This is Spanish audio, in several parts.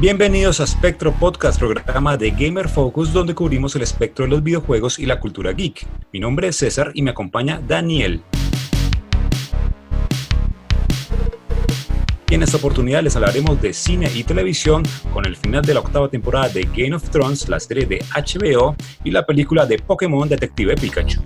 Bienvenidos a Spectro Podcast, programa de Gamer Focus, donde cubrimos el espectro de los videojuegos y la cultura geek. Mi nombre es César y me acompaña Daniel. En esta oportunidad les hablaremos de cine y televisión con el final de la octava temporada de Game of Thrones, la serie de HBO y la película de Pokémon Detective Pikachu.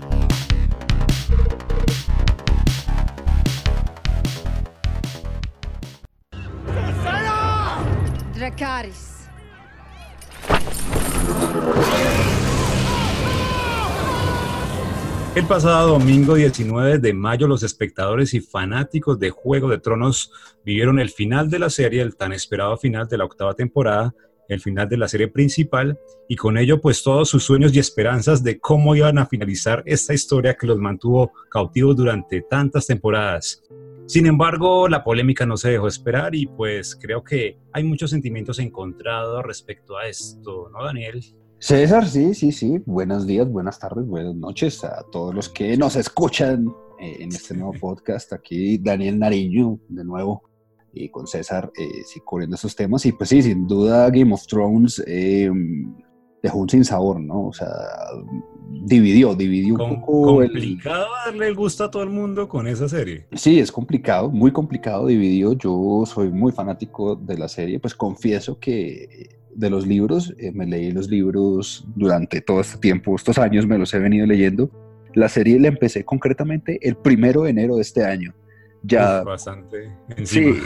El pasado domingo 19 de mayo, los espectadores y fanáticos de Juego de Tronos vivieron el final de la serie, el tan esperado final de la octava temporada, el final de la serie principal, y con ello pues todos sus sueños y esperanzas de cómo iban a finalizar esta historia que los mantuvo cautivos durante tantas temporadas. Sin embargo, la polémica no se dejó esperar y pues creo que hay muchos sentimientos encontrados respecto a esto, ¿no, Daniel? César, sí, sí, sí. Buenos días, buenas tardes, buenas noches a todos los que nos escuchan eh, en este nuevo podcast. Aquí Daniel Nariño, de nuevo, y con César, eh, sí, cubriendo esos temas. Y pues sí, sin duda Game of Thrones eh, dejó un sin sabor, ¿no? O sea, dividió, dividió un poco. Complicado darle el gusto a todo el mundo con esa serie. Sí, es complicado, muy complicado, dividió. Yo soy muy fanático de la serie, pues confieso que de los libros, eh, me leí los libros durante todo este tiempo, estos años me los he venido leyendo. La serie la empecé concretamente el primero de enero de este año. Ya, bastante Sí,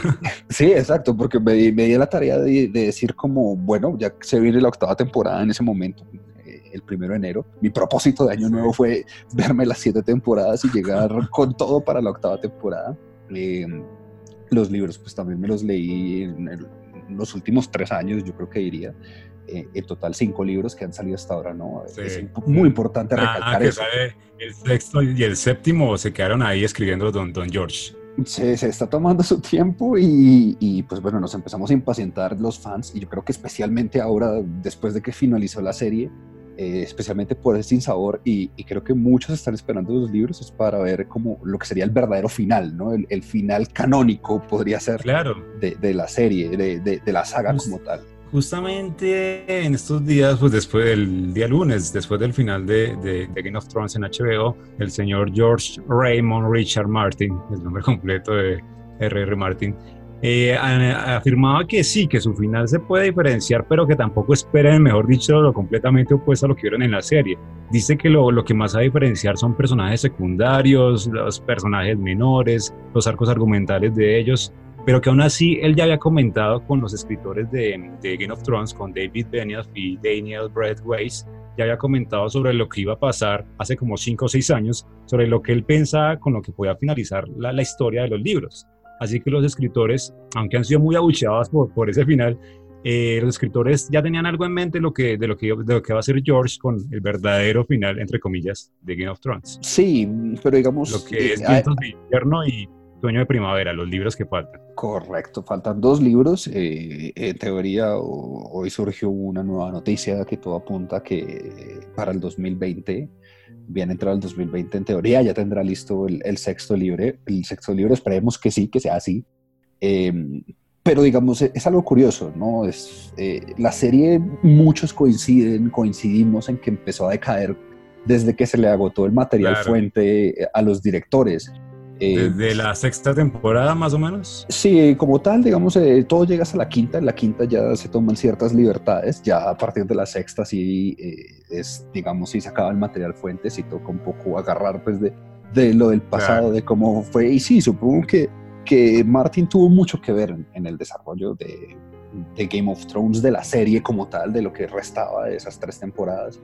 sí, exacto, porque me, di la tarea de, decir como, bueno, ya se viene la octava temporada en ese momento, eh, el primero de enero. Mi propósito de año nuevo fue verme las siete temporadas y llegar con todo para la octava temporada. Eh, los libros, pues también me los leí en el, los últimos tres años, yo creo que diría. Eh, en total cinco libros que han salido hasta ahora, ¿no? Es muy importante ah, recalcar eso. el sexto y el séptimo se quedaron ahí escribiendo Don, Don George. Se, se, está tomando su tiempo y, y, pues bueno, nos empezamos a impacientar los fans y yo creo que especialmente ahora, después de que finalizó la serie, eh, especialmente por ese sin sabor y, creo que muchos están esperando los libros es para ver como lo que sería el verdadero final, ¿no? El, final canónico podría ser claro. de, la serie, de, de, la saga como tal. Justamente en estos días, pues después del día lunes, después del final de, de, Game of Thrones en HBO, el señor George Raymond Richard Martin, el nombre completo de R.R. Martin, eh, afirmaba que sí, que su final se puede diferenciar, pero que tampoco esperen, mejor dicho, lo completamente opuesto a lo que vieron en la serie. Dice que lo, lo que más a diferenciar son personajes secundarios, los personajes menores, los arcos argumentales de ellos, pero que aún así él ya había comentado con los escritores de, de Game of Thrones, con David Benioff y Daniel Brett Weiss, ya había comentado sobre lo que iba a pasar hace como 5 o 6 años, sobre lo que él pensaba con lo que podía finalizar la, la historia de los libros. Así que los escritores, aunque han sido muy abucheados por, por ese final, eh, los escritores ya tenían algo en mente lo que, de, lo que, de lo que va a ser George con el verdadero final, entre comillas, de Game of Thrones. Sí, pero digamos... Lo que es eh, Vientos de Invierno y Sueño de Primavera, los libros que faltan. Correcto, faltan dos libros. Eh, en teoría, hoy surgió una nueva noticia que todo apunta que para el 2020 bien entrado el 2020 en teoría, ya tendrá listo el, sexto libro. El sexto libro, esperemos que sí, que sea así. Em, pero digamos, es algo curioso, ¿no? Es, eh, la serie, muchos coinciden, coincidimos en que empezó a decaer desde que se le agotó el material fuente a los directores. Eh, ¿Desde la sexta temporada más o menos? Sí, como tal, digamos, eh, todo llega hasta la quinta, en la quinta ya se toman ciertas libertades, ya a partir de la sexta sí eh, es, digamos, sí se acaba el material fuente, sí toca un poco agarrar pues de, de lo del pasado, de cómo fue, y sí, supongo que, que Martin tuvo mucho que ver en, el desarrollo de, de Game of Thrones, de la serie como tal, de lo que restaba de esas tres temporadas.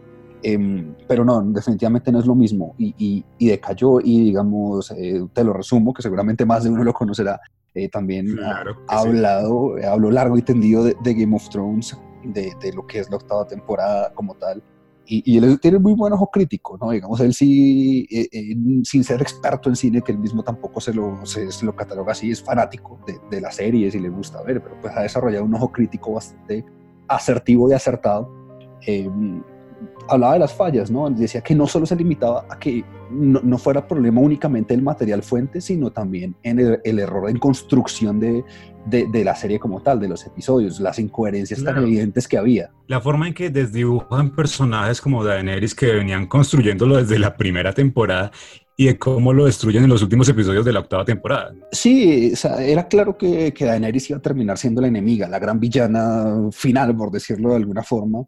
Em, pero no, definitivamente no es lo mismo y, y, decayó y digamos, eh, te lo resumo, que seguramente más de uno lo conocerá, eh, también ha, hablado, eh, habló largo y tendido de, Game of Thrones, de, de, lo que es la octava temporada como tal. Y, y, él tiene muy buen ojo crítico, ¿no? Digamos, él sí, sin ser experto en cine, que él mismo tampoco se lo, se, lo cataloga así, es fanático de, de las series y le gusta ver, pero pues ha desarrollado un ojo crítico bastante asertivo y acertado. Eh, hablaba de las fallas, ¿no? Decía que no solo se limitaba a que no, fuera problema únicamente del material fuente, sino también en el, error en construcción de, de, la serie como tal, de los episodios, las incoherencias tan evidentes que había. La forma en que desdibujan personajes como Daenerys que venían construyéndolo desde la primera temporada y de cómo lo destruyen en los últimos episodios de la octava temporada. Sí, era claro que, que Daenerys iba a terminar siendo la enemiga, la gran villana final, por decirlo de alguna forma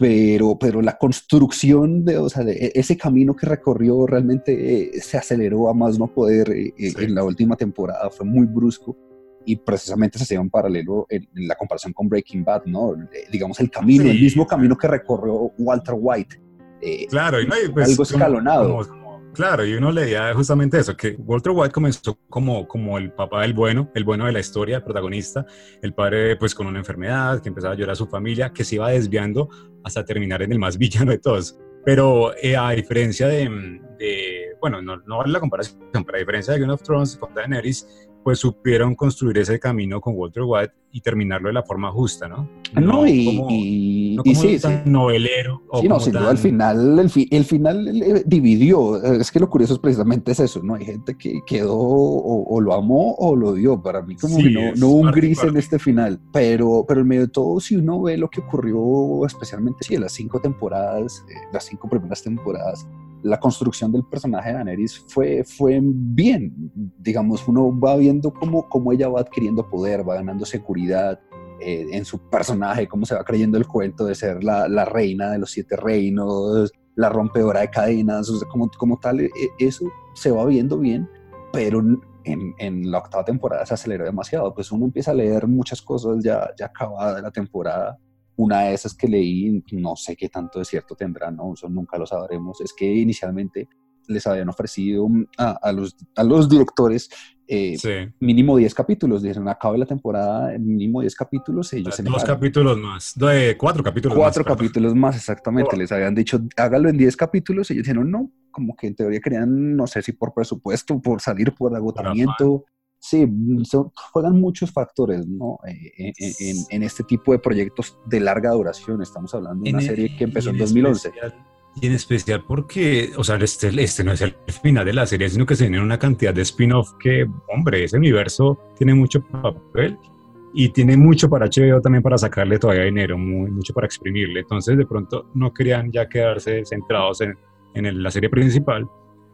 pero, pero la construcción de, o sea, de e, ese camino que recorrió realmente eh, se aceleró a más no poder eh, eh, en la última temporada, fue muy brusco y precisamente se hacía un paralelo en, la comparación con Breaking Bad, ¿no? digamos el camino, el mismo camino que recorrió Walter White. claro, y no, pues, algo escalonado. Claro, y uno leía justamente eso, que Walter White comenzó como, como el papá del bueno, el bueno de la historia, el protagonista, el padre pues con una enfermedad, que empezaba a llorar a su familia, que se iba desviando hasta terminar en el más villano de todos. Pero eh, a diferencia de, de bueno, no, no vale la comparación, pero a diferencia de Game of Thrones con Daenerys, pues supieron construir ese camino con Walter White y terminarlo de la forma justa, ¿no? Ah, no, y, como, sí, novelero. sí, no, sin duda, al final, el, final eh, dividió. Es que lo curioso es precisamente es eso, ¿no? Hay gente que quedó o, lo amó o lo odió. Para mí como que no, hubo un gris en este final. Pero, pero en medio de todo, si uno ve lo que ocurrió, especialmente, sí, en las cinco temporadas, eh, las cinco primeras temporadas, la construcción del personaje de Daenerys fue, fue bien. Digamos, uno va viendo cómo, cómo ella va adquiriendo poder, va ganando seguridad eh, en su personaje, cómo se va creyendo el cuento de ser la, la reina de los siete reinos, la rompedora de cadenas, como, como tal, e, eso se va viendo bien, pero en, en, la octava temporada se aceleró demasiado. Pues uno empieza a leer muchas cosas ya, ya acabada la temporada una de esas que leí, no sé qué tanto de cierto tendrá, ¿no? Eso nunca lo sabremos. Es que inicialmente les habían ofrecido a, los, a los directores eh, mínimo 10 capítulos. Dijeron, acabe la temporada, mínimo 10 capítulos. Ellos Dos capítulos más, de cuatro capítulos cuatro capítulos más, exactamente. Les habían dicho, hágalo en 10 capítulos. Ellos dijeron, no, como que en teoría querían, no sé si por presupuesto, por salir, por agotamiento. Sí, juegan muchos factores ¿no? Eh, eh, en, este tipo de proyectos de larga duración. Estamos hablando de una serie que empezó en, 2011. y en especial porque, o sea, este, este no es el final de la serie, sino que se viene una cantidad de spin-off que, hombre, ese universo tiene mucho papel y tiene mucho para HBO también para sacarle todavía dinero, muy, mucho para exprimirle. Entonces, de pronto, no querían ya quedarse centrados en, en la serie principal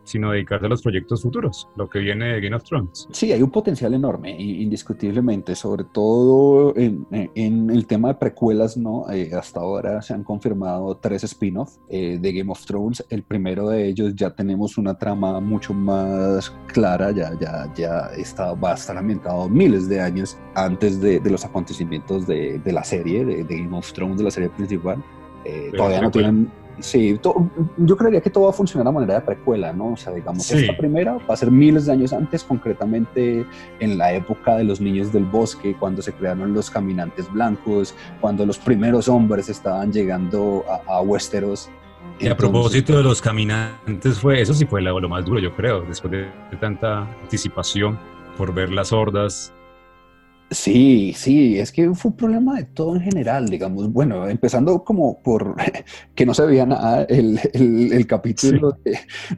sino dedicarse a los proyectos futuros, lo que viene de Game of Thrones. Sí, hay un potencial enorme, indiscutiblemente, sobre todo en, el tema de precuelas, ¿no? Eh, hasta ahora se han confirmado tres spin-offs eh, de Game of Thrones. El primero de ellos ya tenemos una trama mucho más clara, ya, ya, ya está, va a estar ambientado miles de años antes de, los acontecimientos de, la serie, de, Game of Thrones, de la serie principal. Eh, todavía no tienen Sí, yo creería que todo va a funcionar a manera de precuela, ¿no? O sea, digamos, esta primera va a ser miles de años antes, concretamente en la época de los niños del bosque, cuando se crearon los caminantes blancos, cuando los primeros hombres estaban llegando a, Westeros. Y a propósito de los caminantes, fue eso sí fue lo, lo más duro, yo creo, después de tanta anticipación por ver las hordas Sí, sí, es que fue un problema de todo en general, digamos, bueno, empezando como por que no se veía nada el, el, capítulo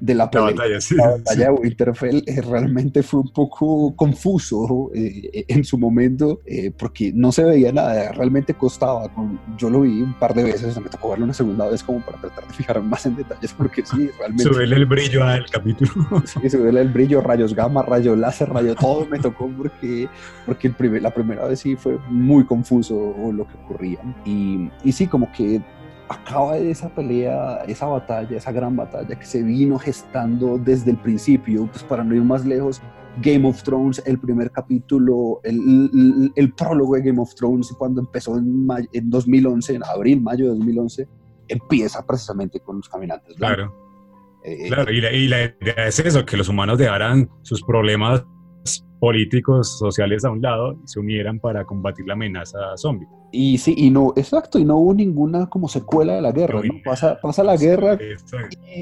de, la, batalla, sí, de Winterfell, eh, realmente fue un poco confuso eh, en su momento eh, porque no se veía nada, realmente costaba, yo lo vi un par de veces, me tocó verlo una segunda vez como para tratar de fijarme más en detalles porque sí, realmente... Subirle el brillo al capítulo. Sí, subirle el brillo, rayos gamma, rayos láser, rayos, todo me tocó porque, porque el primer la primera vez sí fue muy confuso lo que ocurría. Y, y sí, como que acaba de esa pelea, esa batalla, esa gran batalla que se vino gestando desde el principio, pues para no ir más lejos, Game of Thrones, el primer capítulo, el, el, prólogo de Game of Thrones, cuando empezó en, en 2011, en abril, mayo de 2011, empieza precisamente con los caminantes. Claro. Eh, claro, y la, y la idea es eso, que los humanos dejaran sus problemas políticos sociales a un lado se unieran para combatir la amenaza zombie. Y sí, y no, exacto, y no hubo ninguna como secuela de la guerra, ¿no? Pasa, pasa la guerra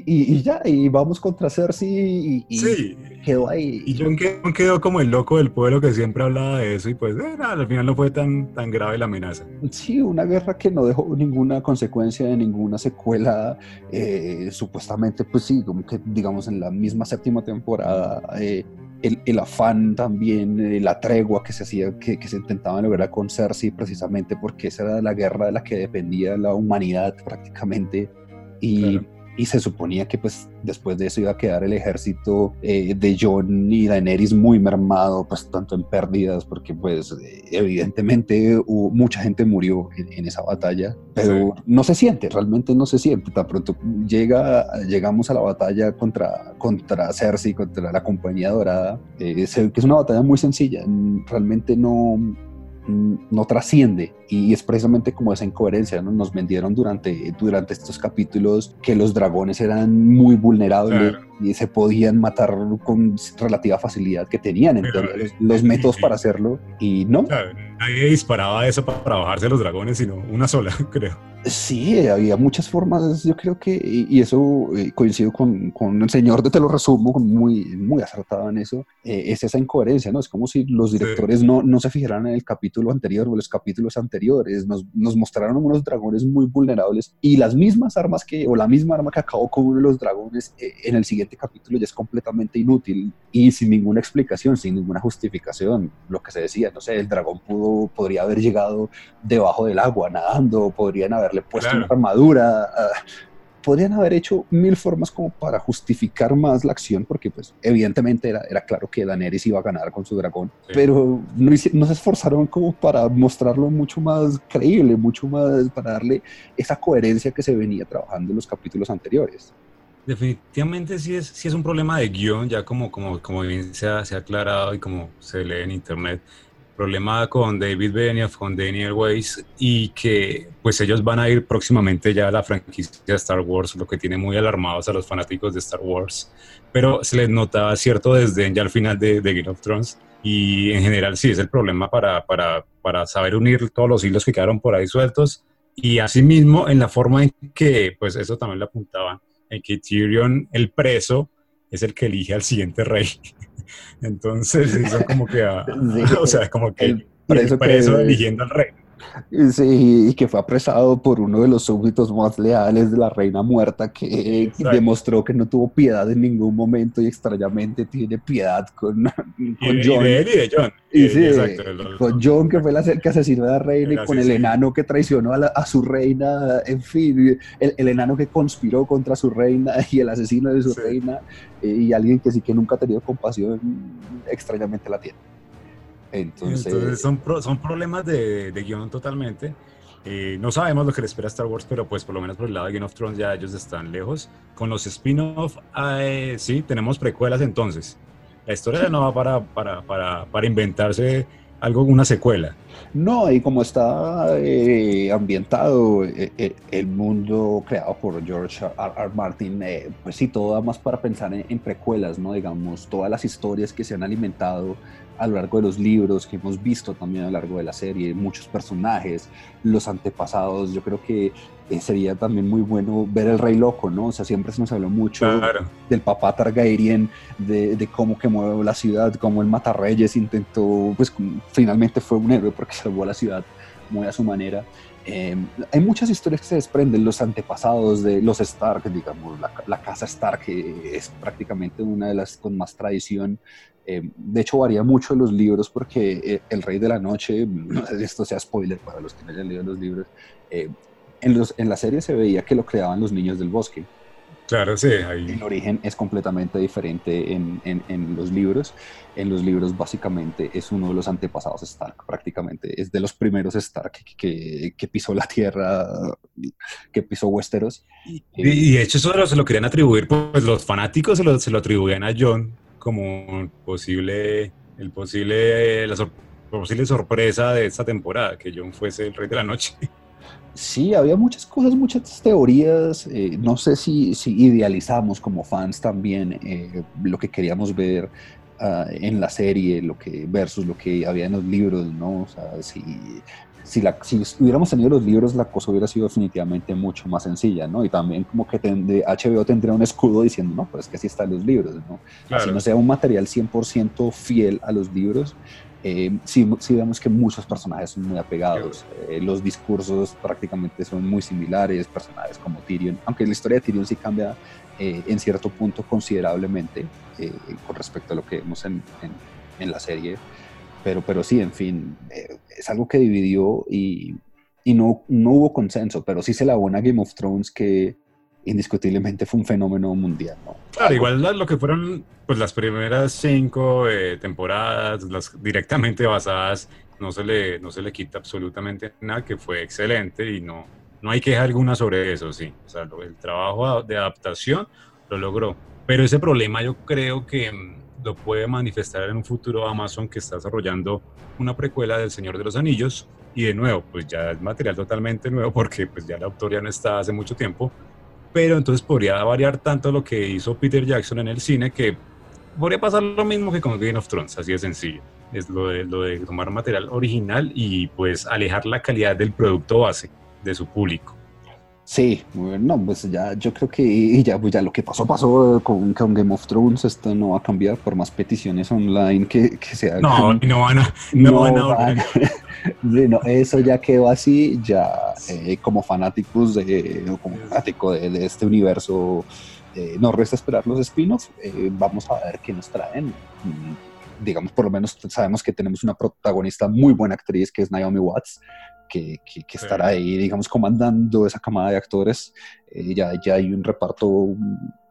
y, ya, y vamos contra Cersei y, sí. quedó ahí. Y Jon quedó, como el loco del pueblo que siempre hablaba de eso y pues eh, al final no fue tan, tan grave la amenaza. Sí, una guerra que no dejó ninguna consecuencia de ninguna secuela, eh, supuestamente pues sí, como que digamos en la misma séptima temporada. Eh, el, afán también, eh, la tregua que se hacía, que, se intentaba lograr con Cersei, precisamente porque esa era la guerra de la que dependía la humanidad prácticamente. Y, y se suponía que pues después de eso iba a quedar el ejército eh, de Jon y Daenerys muy mermado, pues tanto en pérdidas, porque pues evidentemente hubo, mucha gente murió en, esa batalla, pero no se siente, realmente no se siente, tan pronto llega, llegamos a la batalla contra, contra Cersei, contra la Compañía Dorada, eh, que es una batalla muy sencilla, realmente no, no trasciende y es precisamente como esa incoherencia, ¿no? Nos vendieron durante, durante estos capítulos que los dragones eran muy vulnerables y se podían matar con relativa facilidad, que tenían entonces los, métodos para hacerlo y no. nadie disparaba eso para bajarse los dragones, sino una sola, creo. Sí, había muchas formas, yo creo que, y, eso eh, coincido con, con, el señor de Te lo resumo, muy, muy acertado en eso, eh, es esa incoherencia, ¿no? Es como si los directores no, no se fijaran en el capítulo anterior o los capítulos anteriores, nos, nos, mostraron unos dragones muy vulnerables y las mismas armas que, o la misma arma que acabó con uno de los dragones eh, en el siguiente capítulo ya es completamente inútil y sin ninguna explicación, sin ninguna justificación, lo que se decía, no sé, el dragón pudo, podría haber llegado debajo del agua nadando, podrían haber le puesto una armadura. Ah, podrían haber hecho mil formas como para justificar más la acción, porque pues evidentemente era, era claro que Daenerys iba a ganar con su dragón, pero no, no, se esforzaron como para mostrarlo mucho más creíble, mucho más para darle esa coherencia que se venía trabajando en los capítulos anteriores. Definitivamente sí es, sí es un problema de guion, ya como, como, como bien se ha, se ha aclarado y como se lee en internet, problema con David Benioff, con Daniel Weiss y que pues ellos van a ir próximamente ya a la franquicia de Star Wars, lo que tiene muy alarmados a los fanáticos de Star Wars, pero se les notaba cierto desdén ya al final de, Game of Thrones y en general sí es el problema para, para, para saber unir todos los hilos que quedaron por ahí sueltos. Y asimismo en la forma en que, pues eso también lo apuntaban, en que Tyrion, el preso, es el que elige al siguiente rey. Entonces, eso como que, o sea, como que el preso, eligiendo al rey. Sí, y que fue apresado por uno de los súbditos más leales de la reina muerta, que demostró que no tuvo piedad en ningún momento y extrañamente tiene piedad con, con John. Y de él y de John. Y, sí, con John, que fue el que asesinó a la reina, y con el enano que traicionó a, a su reina, en fin, el, el, enano que conspiró contra su reina y el asesino de su reina, eh, y alguien que sí que nunca ha tenido compasión, extrañamente la tiene. Entonces, son, son problemas de, de guion totalmente. Eh, no sabemos lo que le espera a Star Wars, pero pues por lo menos por el lado de Game of Thrones ya ellos están lejos. Con los spin-off, eh, sí, tenemos precuelas entonces. La historia no va para, para, para, para inventarse algo, una secuela. No, y como está eh, ambientado el mundo creado por George R. R. Martin, pues sí, todo da más para pensar en, en, precuelas, ¿no? Digamos, todas las historias que se han alimentado a lo largo de los libros que hemos visto también a lo largo de la serie, muchos personajes, los antepasados, yo creo que eh, sería también muy bueno ver el Rey Loco, ¿no? O sea, siempre se nos habló mucho del papá Targaryen, de, de, cómo quemó la ciudad, cómo el Matarreyes intentó, pues finalmente fue un héroe porque salvó a la ciudad muy a su manera. Em, hay muchas historias que se desprenden, los antepasados de los Stark, digamos, la, la casa Stark es prácticamente una de las con más tradición eh, de hecho, varía mucho en los libros porque eh, El Rey de la Noche, si esto sea spoiler para los que no hayan leído los libros, eh, en, los, en la serie se veía que lo creaban los niños del bosque. Claro, sí. Ahí... El origen es completamente diferente en, en, en, los libros. En los libros, básicamente, es uno de los antepasados Stark, prácticamente. Es de los primeros Stark que, que, pisó la tierra, que pisó Westeros. Y, y, de hecho, eso se lo querían atribuir, pues los fanáticos se lo, se lo atribuían a John como posible, el posible, la posible sorpresa de esta temporada, que John fuese el rey de la noche. Sí, había muchas cosas, muchas teorías. Eh, no sé si, si, idealizamos como fans también eh, lo que queríamos ver ah, en la serie lo que, versus lo que había en los libros, ¿no? O sea, si, si, la, si hubiéramos tenido los libros, la cosa hubiera sido definitivamente mucho más sencilla, ¿no? Y también como que HBO tendría un escudo diciendo, no, pues que así están los libros, ¿no? Así no sea un material 100% fiel a los libros, eh, sí, vemos que muchos personajes son muy apegados, eh, los discursos prácticamente son muy similares, personajes como Tyrion, aunque la historia de Tyrion sí cambia eh, en cierto punto considerablemente eh, con respecto a lo que vemos en, en, la serie, pero, pero sí, en fin, es algo que dividió y, y no, no hubo consenso, pero sí se la buena Game of Thrones que indiscutiblemente fue un fenómeno mundial. ¿no? Claro, igual lo que fueron pues, las primeras cinco eh, temporadas, las directamente basadas, no se, le, no se le quita absolutamente nada, que fue excelente y no, no hay queja alguna sobre eso, sí. O sea, el trabajo de adaptación lo logró. Pero ese problema yo creo que mm, lo puede manifestar en un futuro Amazon que está desarrollando una precuela del Señor de los Anillos y de nuevo, pues ya es material totalmente nuevo porque pues ya la autor ya no está hace mucho tiempo, pero entonces podría variar tanto lo que hizo Peter Jackson en el cine que podría pasar lo mismo que con Game of Thrones, así de sencillo. Es lo de, lo de tomar material original y pues alejar la calidad del producto base de su público. Sí, bueno, pues ya yo creo que ya, pues ya lo que pasó, pasó con, con, Game of Thrones, esto no va a cambiar por más peticiones online que, que se hagan. No, no van a, no, van a, no, eso ya quedó así, ya eh, como fanáticos de, como fanático de, este universo, eh, nos resta esperar los spin-offs, eh, vamos a ver qué nos traen. Mm, digamos, por lo menos sabemos que tenemos una protagonista muy buena actriz que es Naomi Watts, que, que, estará ahí, digamos, comandando esa camada de actores. ya, ya hay un reparto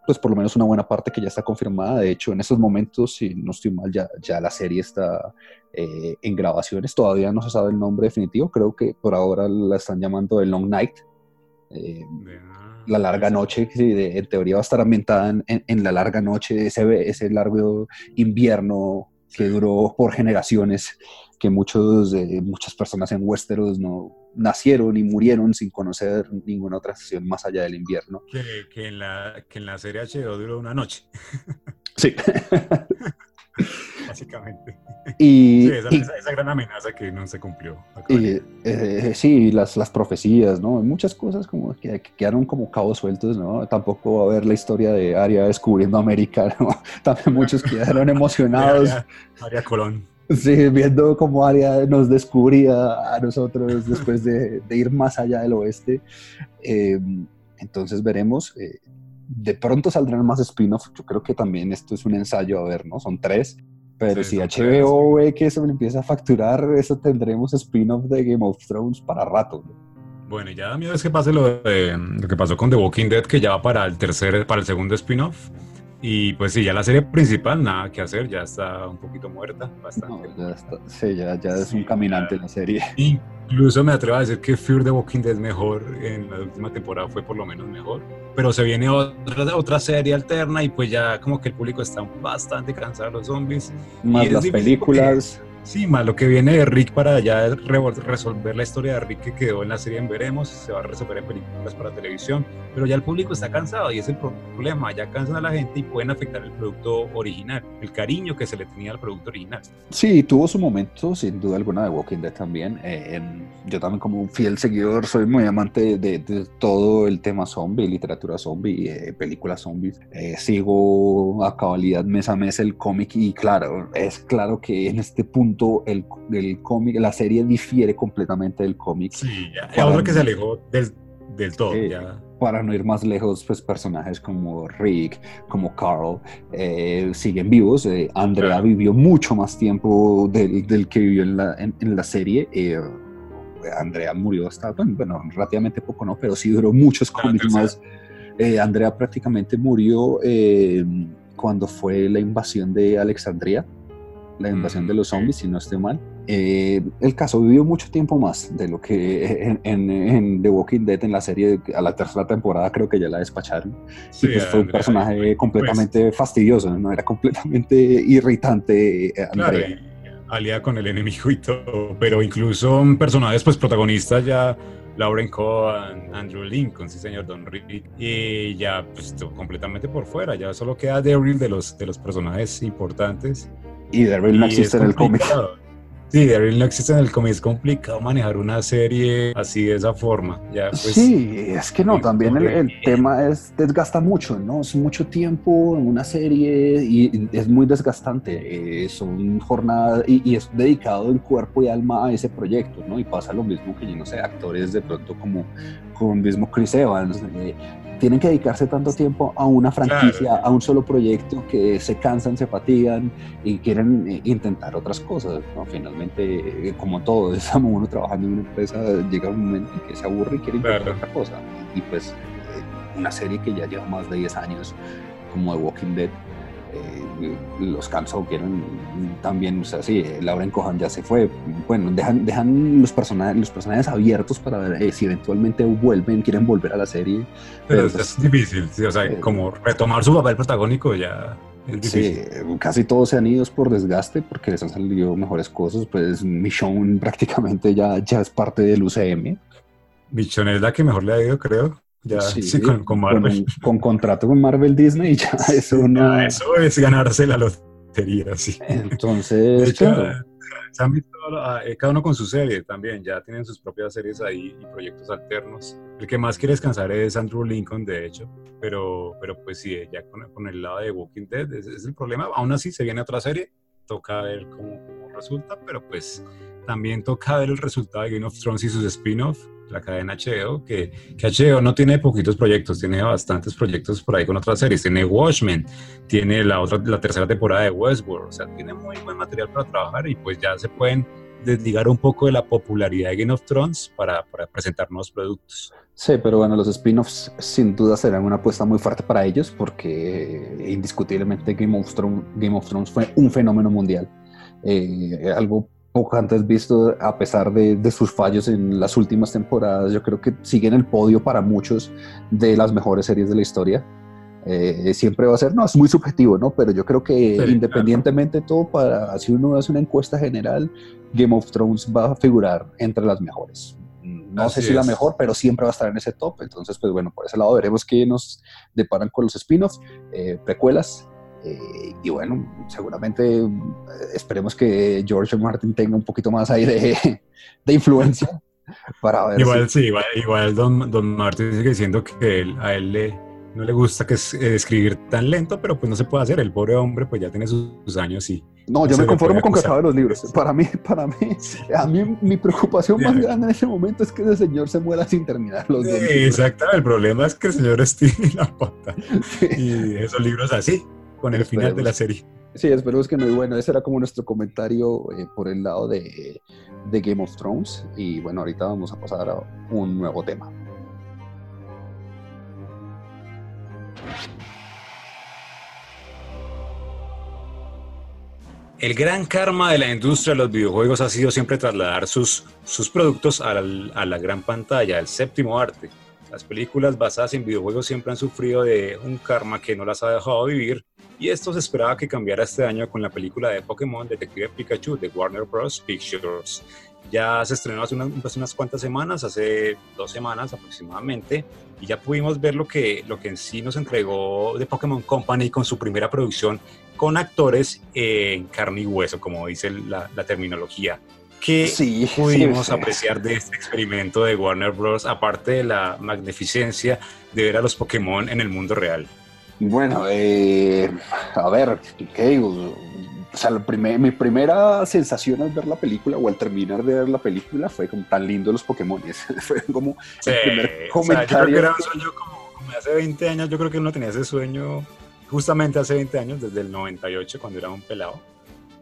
pues por lo menos una buena parte que ya está confirmada. De hecho, en estos momentos, si no estoy mal, ya, ya la serie está eh, en grabaciones. Todavía no se sabe el nombre definitivo. Creo que por ahora la están llamando The Long Night. Eh, la larga noche, que en teoría va a estar ambientada en, en, la larga noche, ese, ese largo invierno que duró por generaciones, que muchos, eh, muchas personas en Westeros no, nacieron y murieron sin conocer ninguna otra estación más allá del invierno. Que, que, en, la, que en la serie HBO duró una noche. Sí. Básicamente. Y, esa, gran amenaza que no se cumplió. Y, eh, sí, las, las profecías, ¿no? Muchas cosas como que, quedaron como cabos sueltos, ¿no? Tampoco va a haber la historia de Aria descubriendo América, ¿no? También muchos quedaron emocionados. Aria Colón. Sí, viendo cómo Aria nos descubría a nosotros después de, ir más allá del oeste. Eh, entonces veremos. Eh, de pronto saldrán más spin-offs. Yo creo que también esto es un ensayo a ver, ¿no? Son tres. Pero si HBO ve que eso empieza a facturar, eso tendremos spin-off de Game of Thrones para rato. Bueno, ya da miedo es que pase lo, lo que pasó con The Walking Dead, que ya va para el tercer, para el segundo spin-off. Y pues sí, ya la serie principal, nada que hacer, ya está un poquito muerta, bastante. ya está, sí, ya, ya es un caminante la serie. Incluso me atrevo a decir que Fear the Walking Dead es mejor, en la última temporada fue por lo menos mejor. Pero se viene otra, otra serie alterna y pues ya como que el público está bastante cansado de los zombies. Más las películas. Sí, más lo que viene de Rick para ya resolver la historia de Rick que quedó en la serie en Veremos, se va a resolver en películas para televisión, pero ya el público está cansado y es el problema, ya cansan a la gente y pueden afectar el producto original, el cariño que se le tenía al producto original. Sí, tuvo su momento, sin duda alguna, de Walking Dead también. Eh, yo también como un fiel seguidor soy muy amante de, todo el tema zombie, literatura zombie, eh, películas zombies. Eh, sigo a cabalidad mes a mes el cómic y claro, es claro que en este punto el, el cómic, la serie difiere completamente del cómic. Sí, ya, otro que se alejó del, del todo. ya. Para no ir más lejos, pues personajes como Rick, como Carl, eh, siguen vivos. Eh, Andrea vivió mucho más tiempo del, del que vivió en la, en, la serie. Eh, Andrea murió hasta, bueno, relativamente poco, ¿no? Pero sí duró muchos cómics más. Andrea prácticamente murió cuando fue la invasión de Alexandria la invasión de los zombies, si no estoy mal. Eh, el caso vivió mucho tiempo más de lo que en, The Walking Dead, en la serie, a la tercera temporada creo que ya la despacharon. Sí, pues fue un personaje pues, completamente fastidioso, ¿no? Era completamente irritante. Eh, alía con el enemigo y todo, pero incluso personajes pues protagonistas ya Lauren Cohen, Andrew Lincoln, sí señor, Don Rick, y ya pues completamente por fuera, ya solo queda Daryl de los, de los personajes importantes. Y Daryl no existe en el cómic. Sí, Daryl no existe en el cómic, es complicado manejar una serie así de esa forma. Ya, pues, sí, es que no, también el, tema es desgasta mucho, ¿no? Es mucho tiempo en una serie y es muy desgastante. Eh, son jornadas y, es dedicado en cuerpo y alma a ese proyecto, ¿no? Y pasa lo mismo que yo no sé, actores de pronto como con mismo Chris Evans. Eh, tienen que dedicarse tanto tiempo a una franquicia, a un solo proyecto, que se cansan, se fatigan y quieren eh, intentar otras cosas. ¿no? Finalmente, eh, como todo, es como uno trabajando en una empresa, llega un momento en que se aburre y quiere intentar otra cosa. Y pues eh, una serie que ya lleva más de 10 años, como The Walking Dead, eh, los cansó, quieren también, o sea, sí, Lauren Cohan ya se fue, bueno, dejan, dejan los, personajes, los personajes abiertos para ver eh, si eventualmente vuelven, quieren volver a la serie. Pero, es, pues, difícil, o sea, eh, como retomar su papel protagónico ya... Es difícil. Sí, casi todos se han ido por desgaste porque les han salido mejores cosas, pues Michonne prácticamente ya, ya es parte del UCM. Michonne es la que mejor le ha ido, creo. Ya, sí, con, Marvel. Con, contrato con Marvel Disney, ya eso no. eso es ganarse la lotería, sí. Entonces, eh, cada uno con su serie también, ya tienen sus propias series ahí y proyectos alternos. El que más quiere descansar es Andrew Lincoln, de hecho, pero, pero pues sí, ya con, el lado de Walking Dead es, es, el problema. Aún así, se viene otra serie, toca ver cómo, cómo resulta, pero pues también toca ver el resultado de Game of Thrones y sus spin-offs la cadena HBO, que, que HBO no tiene poquitos proyectos, tiene bastantes proyectos por ahí con otras series. Tiene Watchmen, tiene la, otra, la tercera temporada de Westworld, o sea, tiene muy buen material para trabajar y pues ya se pueden desligar un poco de la popularidad de Game of Thrones para, para presentar nuevos productos. Sí, pero bueno, los spin-offs sin duda serán una apuesta muy fuerte para ellos porque indiscutiblemente Game of Thrones, Game of Thrones fue un fenómeno mundial. Eh, algo poco antes visto, a pesar de, sus fallos en las últimas temporadas, yo creo que sigue en el podio para muchos de las mejores series de la historia. Eh, siempre va a ser, no, es muy subjetivo, ¿no? Pero yo creo que independientemente de todo, para, si uno hace una encuesta general, Game of Thrones va a figurar entre las mejores. No sé si la mejor, pero siempre va a estar en ese top. Entonces, pues bueno, por ese lado veremos qué nos deparan con los spin-offs, eh, precuelas eh, y bueno, seguramente eh, esperemos que George Martin tenga un poquito más ahí de, de influencia para ver. Igual, sí, igual, igual Don, Don Martin sigue diciendo que a él le, no le gusta que es, eh, escribir tan lento, pero pues no se puede hacer. El pobre hombre pues ya tiene sus, años y... No, yo me conformo con que acabe los libros. Para mí, para mí, a mí mi preocupación más grande en ese momento es que ese señor se muera sin terminar los libros. Exacto, el problema es que el señor estire la pata. Y esos libros así con el final de la serie. Sí, esperemos que no. Y bueno, ese era como nuestro comentario eh, por el lado de, de Game of Thrones. Y bueno, ahorita vamos a pasar a un nuevo tema. El gran karma de la industria de los videojuegos ha sido siempre trasladar sus, sus productos a la, a la gran pantalla, el séptimo arte. Las películas basadas en videojuegos siempre han sufrido de un karma que no las ha dejado vivir y esto se esperaba que cambiara este año con la película de Pokémon Detective Pikachu de Warner Bros. Pictures. Ya se estrenó hace unas, pues, unas, cuantas semanas, hace dos semanas aproximadamente, y ya pudimos ver lo que, lo que en sí nos entregó de Pokémon Company con su primera producción con actores en carne y hueso, como dice la, terminología. ¿Qué sí, pudimos apreciar de este experimento de Warner Bros. aparte de la magnificencia de ver a los Pokémon en el mundo real? Bueno, eh, a ver, ¿qué digo? O sea, mi primera sensación al ver la película o al terminar de ver la película fue como tan lindo los Pokémon. fue como el primer comentario. yo creo que era un sueño como, como, hace 20 años. Yo creo que uno tenía ese sueño justamente hace 20 años, desde el 98, cuando era un pelado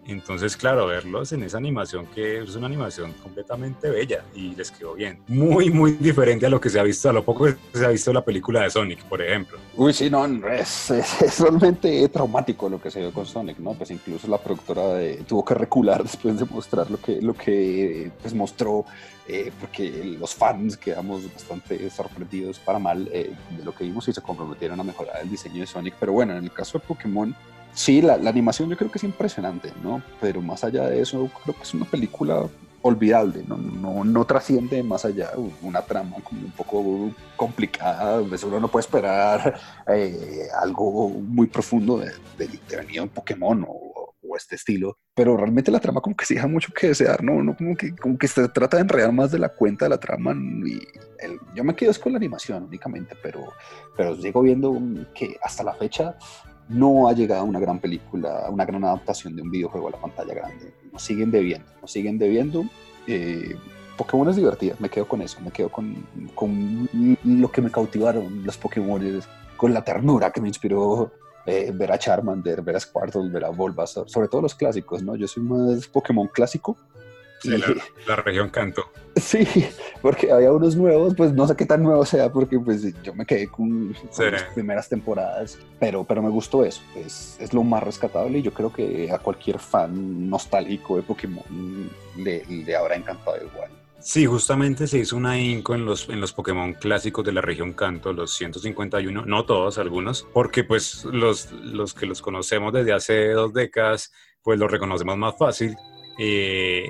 entonces, claro, verlos en esa animación que es una animación completamente bella y les quedó bien. Muy, muy diferente a lo que se ha visto, a lo poco que se ha visto la película de Sonic, por ejemplo. Uy, sí, no, es, es, realmente traumático lo que se vio con Sonic, ¿no? Pues incluso la productora tuvo que recular después de mostrar lo que, lo que pues, mostró, eh, porque los fans quedamos bastante sorprendidos para mal eh, de lo que vimos y se comprometieron a mejorar el diseño de Sonic. Pero bueno, en el caso de Pokémon Sí, la, animación yo creo que es impresionante, ¿no? Pero más allá de eso, creo que es una película olvidable, no, no, no, trasciende más allá una trama como un poco complicada, pues uno no puede esperar eh, algo muy profundo de, de, de un Pokémon o, este estilo, pero realmente la trama como que se deja mucho que desear, ¿no? no como, que, como que se trata de enredar más de la cuenta de la trama y yo me quedo con la animación únicamente, pero, pero sigo viendo que hasta la fecha no ha llegado una gran película, una gran adaptación de un videojuego a la pantalla grande. Nos siguen debiendo, nos siguen debiendo. Eh, Pokémon es divertida, me quedo con eso, me quedo con, con lo que me cautivaron los Pokémon, con la ternura que me inspiró eh, ver a Charmander, ver a Squirtle, ver a Bulbasaur, sobre todo los clásicos, ¿no? Yo soy más Pokémon clásico, la, región Canto. Sí, porque había unos nuevos, pues no sé qué tan nuevo sea, porque pues yo me quedé con, las primeras temporadas, pero, pero me gustó eso, es, es, lo más rescatable y yo creo que a cualquier fan nostálgico de Pokémon le, le habrá encantado igual. Sí, justamente se hizo una inco en los, en los Pokémon clásicos de la región Canto, los 151, no todos, algunos, porque pues los, los que los conocemos desde hace dos décadas, pues los reconocemos más fácil. Eh,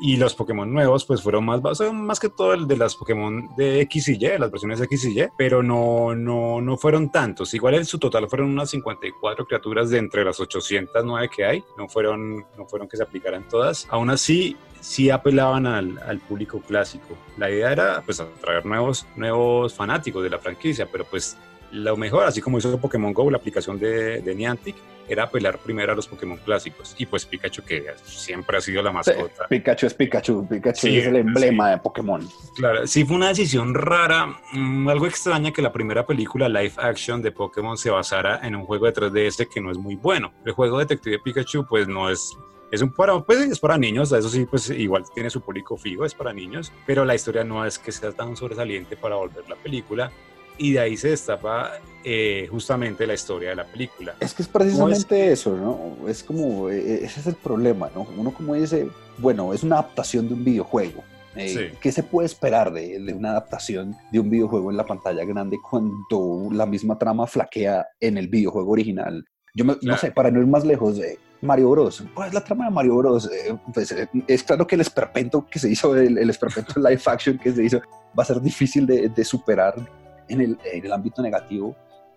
y los Pokémon nuevos, pues fueron más, más que todo el de las Pokémon de X y Y, las versiones X y Y, pero no, no, no fueron tantos. Igual en su total fueron unas 54 criaturas de entre las 809 que hay. No fueron, no fueron que se aplicaran todas. Aún así, sí apelaban al, al, público clásico. La idea era pues atraer nuevos, nuevos fanáticos de la franquicia, pero pues lo mejor, así como hizo Pokémon Go, la aplicación de, de Niantic, era apelar primero a los Pokémon clásicos. Y pues Pikachu, que siempre ha sido la mascota. Pikachu es Pikachu, Pikachu es el emblema de Pokémon. Claro, sí fue una decisión rara, mm, algo extraña que la primera película live action de Pokémon se basara en un juego de 3DS que no es muy bueno. El juego Detective Pikachu pues no es es un para, pues, es para niños, eso sí, pues igual tiene su público fijo, es para niños, pero la historia no es que sea tan sobresaliente para volver la película y de ahí se destapa eh, justamente la historia de la película. Es que es precisamente eso, ¿no? Es como, eh, eh, ese es el problema, ¿no? Uno como dice, bueno, es una adaptación de un videojuego. ¿Qué se puede esperar de, de, una adaptación de un videojuego en la pantalla grande cuando la misma trama flaquea en el videojuego original? Yo no sé, para no ir más lejos, de Mario Bros. ¿Cuál es la trama de Mario Bros? pues, es claro que el esperpento que se hizo, el, el esperpento live action que se hizo, va a ser difícil de, de superar en el, en el ámbito negativo,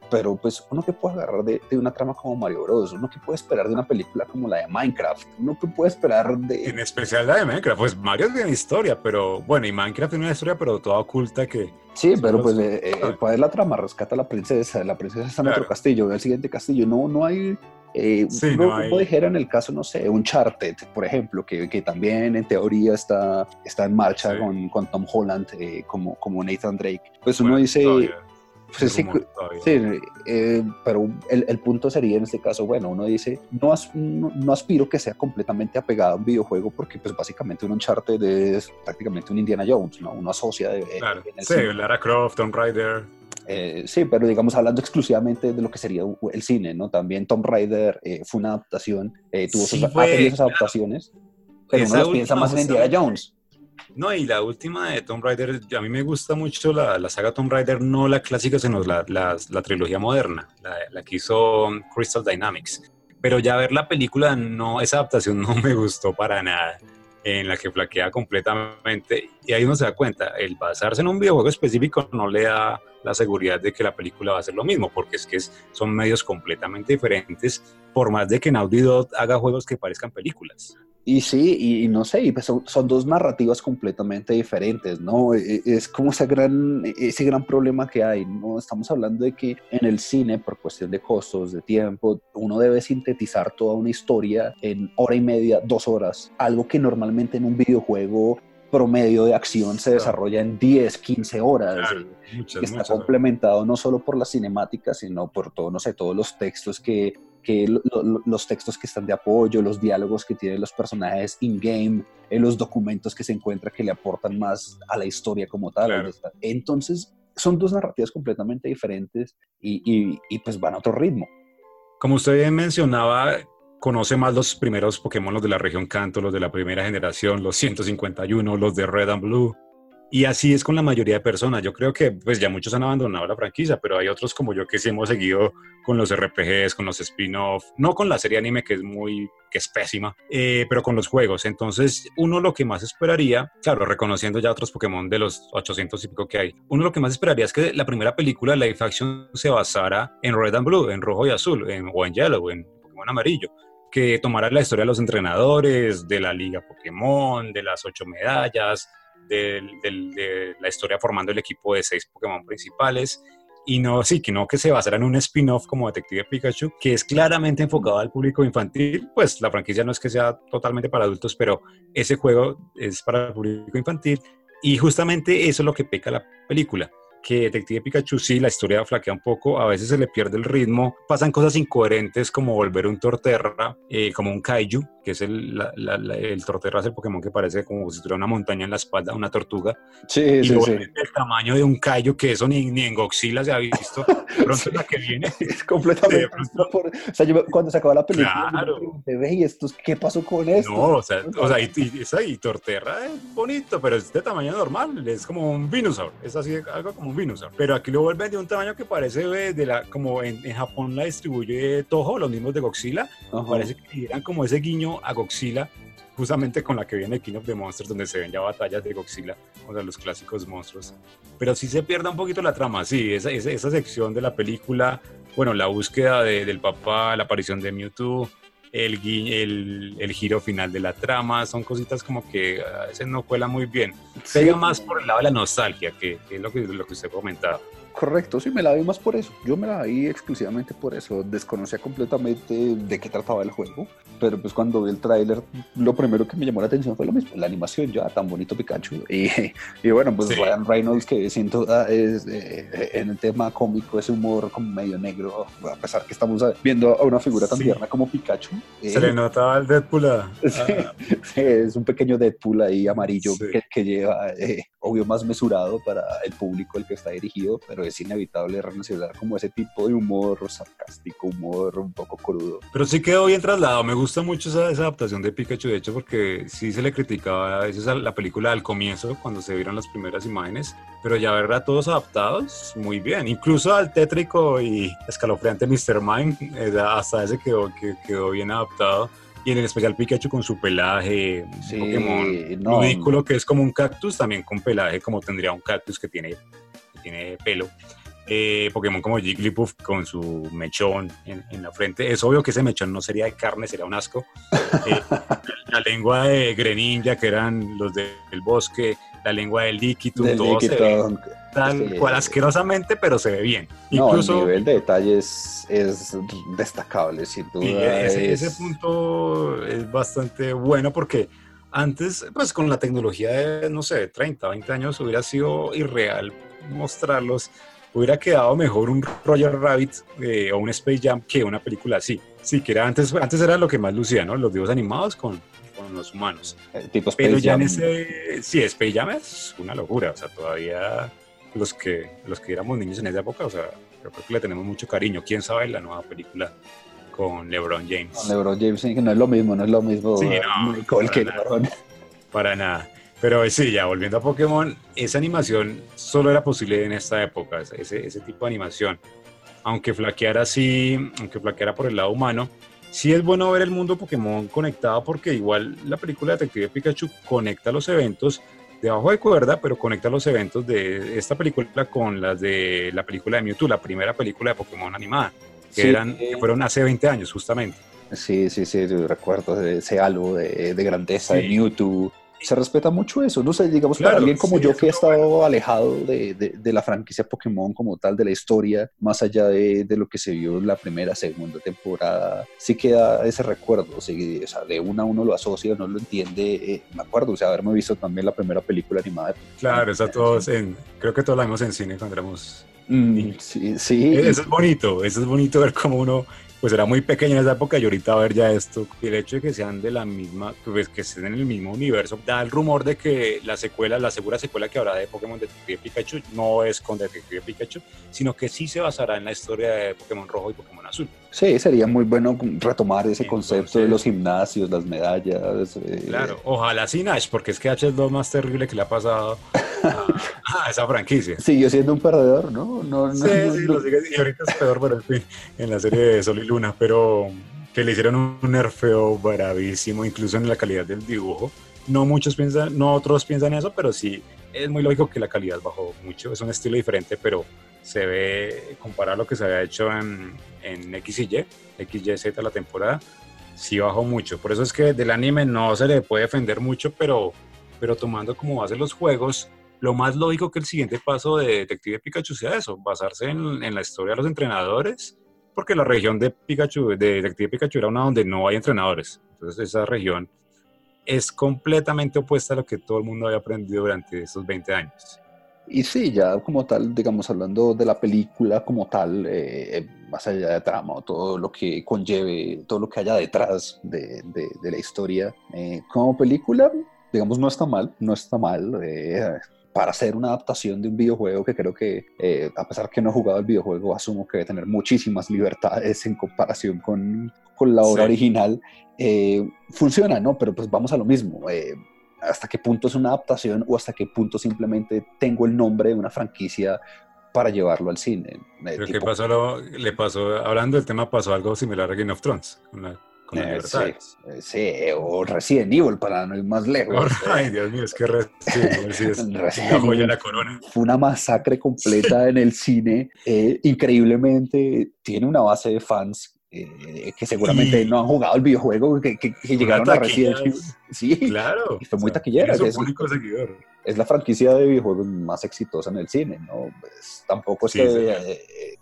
pero pues uno que puede agarrar de, de, una trama como Mario Bros, uno que puede esperar de una película como la de Minecraft, uno que puede esperar de... En especial la de Minecraft, pues Mario tiene historia, pero bueno, y Minecraft tiene una historia, pero toda oculta que... Sí, pero pues eh, eh, poder la trama rescata a la princesa, la princesa está en otro castillo, ve al siguiente castillo, no, no hay... Eh, sí, no, como dijera en el caso, no sé, un Charted, por ejemplo, que, que también en teoría está, está en marcha con, con, Tom Holland eh, como, como Nathan Drake. Pues uno dice, pues sí, sí eh, pero el, el, punto sería en este caso, bueno, uno dice, no, as, no, no, aspiro que sea completamente apegado a un videojuego porque pues básicamente un Uncharted es prácticamente un Indiana Jones, ¿no? Uno asocia de... Claro. sí, Lara Croft, Tomb Raider. Eh, sí, pero digamos hablando exclusivamente de lo que sería el cine, ¿no? También Tomb Raider eh, fue una adaptación, eh, tuvo sí, sus, fue, ha tenido esas adaptaciones, pero uno los piensa más en Indiana Jones. No, y la última de Tomb Raider, a mí me gusta mucho la, la saga Tomb Raider, no la clásica, sino la, la, la trilogía moderna, la, que hizo Crystal Dynamics. Pero ya ver la película, no, esa adaptación no me gustó para nada, en la que flaquea completamente. Y ahí uno se da cuenta, el basarse en un videojuego específico no le da la seguridad de que la película va a ser lo mismo, porque es que son medios completamente diferentes, por más de que Naughty Dog haga juegos que parezcan películas. Y sí, y, no sé, y pues son, son, dos narrativas completamente diferentes, ¿no? E, e, es como ese gran, ese gran problema que hay, ¿no? Estamos hablando de que en el cine, por cuestión de costos, de tiempo, uno debe sintetizar toda una historia en hora y media, dos horas, algo que normalmente en un videojuego promedio de acción se desarrolla en 10, 15 horas, claro, eh, muchas, que está muchas. complementado no solo por las cinemáticas, sino por todo, no sé, todos los textos que, que lo, lo, los textos que están de apoyo, los diálogos que tienen los personajes in-game, eh, los documentos que se encuentra que le aportan más a la historia como tal. Claro. Entonces, son dos narrativas completamente diferentes y, y, y pues van a otro ritmo. Como usted mencionaba, conoce más los primeros Pokémon, los de la región Kanto, los de la primera generación, los 151, los de Red and Blue. Y así es con la mayoría de personas. Yo creo que pues ya muchos han abandonado la franquicia, pero hay otros como yo que sí hemos seguido con los RPGs, con los spin-off, no con la serie anime que es muy, que es pésima, eh, pero con los juegos. Entonces, uno lo que más esperaría, claro, reconociendo ya otros Pokémon de los 800 y pico que hay, uno lo que más esperaría es que la primera película live action se basara en Red and Blue, en rojo y azul, en, o en Yellow, en Pokémon amarillo que tomara la historia de los entrenadores, de la liga Pokémon, de las ocho medallas, de, la historia formando el equipo de seis Pokémon principales. Y no, sí, que no que se basara en un spin-off como Detective Pikachu, que es claramente enfocado al público infantil, pues la franquicia no es que sea totalmente para adultos, pero ese juego es para el público infantil. Y justamente eso es lo que peca la película que Detective Pikachu sí, la historia flaquea un poco, a veces se le pierde el ritmo, pasan cosas incoherentes como volver un Torterra, eh, como un Kaiju, que es el, el Torterra es el Pokémon que parece como si tuviera una montaña en la espalda, una tortuga. Sí, y sí, sí. El tamaño de un Kaiju, que eso ni, ni en Godzilla se ha visto. Pronto la que viene. Es completamente. Por, o sea, yo cuando se acabó la película, claro. me pregunté, ¿y estos, qué pasó con esto? No, o sea, o sea y, y, y, Torterra es bonito, pero es de tamaño normal, es como un Venusaur, es así, algo como un. Pero aquí lo vuelven de un tamaño que parece de la, como en, en Japón la distribuye Toho, los mismos de Godzilla, Ajá. parece que eran como ese guiño a Godzilla, justamente con la que viene King of the Monsters, donde se ven ya batallas de Godzilla contra los clásicos monstruos. Pero sí se pierde un poquito la trama, sí, esa, esa, esa sección de la película, bueno, la búsqueda de, del papá, la aparición de Mewtwo, el, el, el, giro final de la trama, son cositas como que a veces no cuela muy bien. Pega sí. más por el lado de la nostalgia, que, que es lo que, lo que usted comentaba. Correcto, sí, me la vi más por eso. Yo me la vi exclusivamente por eso. Desconocía completamente de qué trataba el juego. Pero pues cuando vi el tráiler, lo primero que me llamó la atención fue lo mismo, la animación ya tan bonito Pikachu. Y, y bueno, pues sí. Ryan Reynolds, que sin duda es eh, en el tema cómico, ese humor como medio negro, a pesar que estamos viendo a una figura tan sí. tierna como Pikachu. Se eh, le notaba el Deadpool. A... Sí, es un pequeño Deadpool ahí amarillo que, que, lleva, eh, obvio, más mesurado para el público el que está dirigido, pero es inevitable relacionar como ese tipo de humor sarcástico, humor un poco crudo. Pero sí quedó bien trasladado, me gusta mucho esa, esa adaptación de Pikachu, de hecho, porque sí se le criticaba a veces a la película al comienzo, cuando se vieron las primeras imágenes, pero ya verla todos adaptados, muy bien, incluso al tétrico y escalofriante Mr. Mime, eh, hasta ese quedó, que quedó bien adaptado y en el especial Pikachu con su pelaje, sí, Pokémon no. ridículo que es como un cactus, también con pelaje como tendría un cactus que tiene, que tiene pelo. Eh, Pokémon como Jigglypuff con su mechón en, en, la frente. Es obvio que ese mechón no sería de carne, sería un asco. Eh, la lengua de Greninja, que eran los de, del bosque, la lengua del Liquitum, todo se ve tal sí. cual asquerosamente, pero se ve bien. Incluso, no, el nivel de detalle es, es destacable, sin duda. Sí, ese, es... ese punto es bastante bueno porque antes, pues con la tecnología de, no sé, 30, 20 años, hubiera sido irreal mostrarlos. Hubiera quedado mejor un Roger Rabbit eh, o un Space Jam que una película así. Sí, que era antes, antes era lo que más lucía, ¿no? Los dibujos animados con, con los humanos. El tipo Space Pero ya Jam. en ese, sí, Space Jam es una locura, o sea, todavía los que, los que éramos niños en esa época, o sea, yo creo que le tenemos mucho cariño. ¿Quién sabe la nueva película con LeBron James? Con LeBron James, sí, que no es lo mismo, no es lo mismo. Sí, no, con que. Para nada. Pero sí, ya volviendo a Pokémon, esa animación solo era posible en esta época, ese, ese tipo de animación. Aunque flaqueara así, aunque flaqueara por el lado humano, sí es bueno ver el mundo Pokémon conectado porque igual la película Detective Pikachu conecta los eventos debajo de cuerda, pero conecta los eventos de esta película con las de la película de Mewtwo, la primera película de Pokémon animada, que, sí, eran, que fueron hace 20 años justamente. Sí, sí, sí, recuerdo ese halo de, de grandeza sí. de Mewtwo se respeta mucho eso. No sé, digamos, claro, para alguien como sí, yo que he estado bueno. alejado de, de, de, la franquicia Pokémon como tal, de la historia, más allá de, de, lo que se vio en la primera, segunda temporada, sí queda ese recuerdo. Sí, o sea, de una a uno lo asocia, no lo entiende. Eh, me acuerdo, o sea, haberme visto también la primera película animada. Claro, esa todos en, creo que todos la vimos en cine cuando éramos Mm, sí, sí. Eso es bonito, eso es bonito ver cómo uno pues era muy pequeño en esa época y ahorita ver ya esto. Y el hecho de que sean de la misma, pues que estén en el mismo universo, da el rumor de que la secuela, la segura secuela que habrá de Pokémon Detective Pikachu no es con Detective Pikachu, sino que sí se basará en la historia de Pokémon Rojo y Pokémon Azul. Sí, sería muy bueno retomar ese Entonces, concepto de los gimnasios, las medallas. Eh. Claro, ojalá sin Ash, porque es que Ash es lo más terrible que le ha pasado Ah, esa franquicia. Siguió siendo un perdedor, ¿no? no, sí, sí, lo sigue, y ahorita es peor, pero en fin, en la serie de Sol y Luna, pero que le hicieron un nerfeo bravísimo, incluso en la calidad del dibujo. No muchos piensan, no otros piensan eso, pero sí es muy lógico que la calidad bajó mucho. Es un estilo diferente, pero se ve, comparado a lo que se había hecho en, en X y Y, X, Y, Z la temporada, sí bajó mucho. Por eso es que del anime no se le puede defender mucho, pero, pero tomando como base los juegos, lo más lógico que el siguiente paso de Detective Pikachu sea eso, basarse en, en la historia de los entrenadores, porque la región de Pikachu, de Detective Pikachu era una donde no hay entrenadores. Entonces esa región es completamente opuesta a lo que todo el mundo había aprendido durante esos 20 años. Y sí, ya como tal, digamos, hablando de la película como tal, eh, más allá de trama, todo lo que conlleve, todo lo que haya detrás de, de, la historia, eh, como película, digamos, no está mal, no está mal. Eh, para hacer una adaptación de un videojuego que creo que, a pesar que no he jugado el videojuego, asumo que debe tener muchísimas libertades en comparación con, con la obra original, funciona, ¿no? Pero pues vamos a lo mismo hasta qué punto es una adaptación o hasta qué punto simplemente tengo el nombre de una franquicia para llevarlo al cine. Pero ¿qué pasó? le pasó, hablando del tema, pasó algo similar a Game of Thrones, con la, con eh, sí, eh, sí, o Resident Evil, para no ir más lejos. Ay, Dios mío, es que Resident Evil sí es joya la corona. Fue una masacre completa en el cine. Eh, increíblemente, tiene una base de fans eh, que seguramente no han jugado el videojuego, que, que, llegaron a Resident Evil. Sí, claro. Y fue muy taquillera. Es, único seguidor. es la franquicia de videojuegos más exitosa en el cine, ¿no? Pues, tampoco es que eh,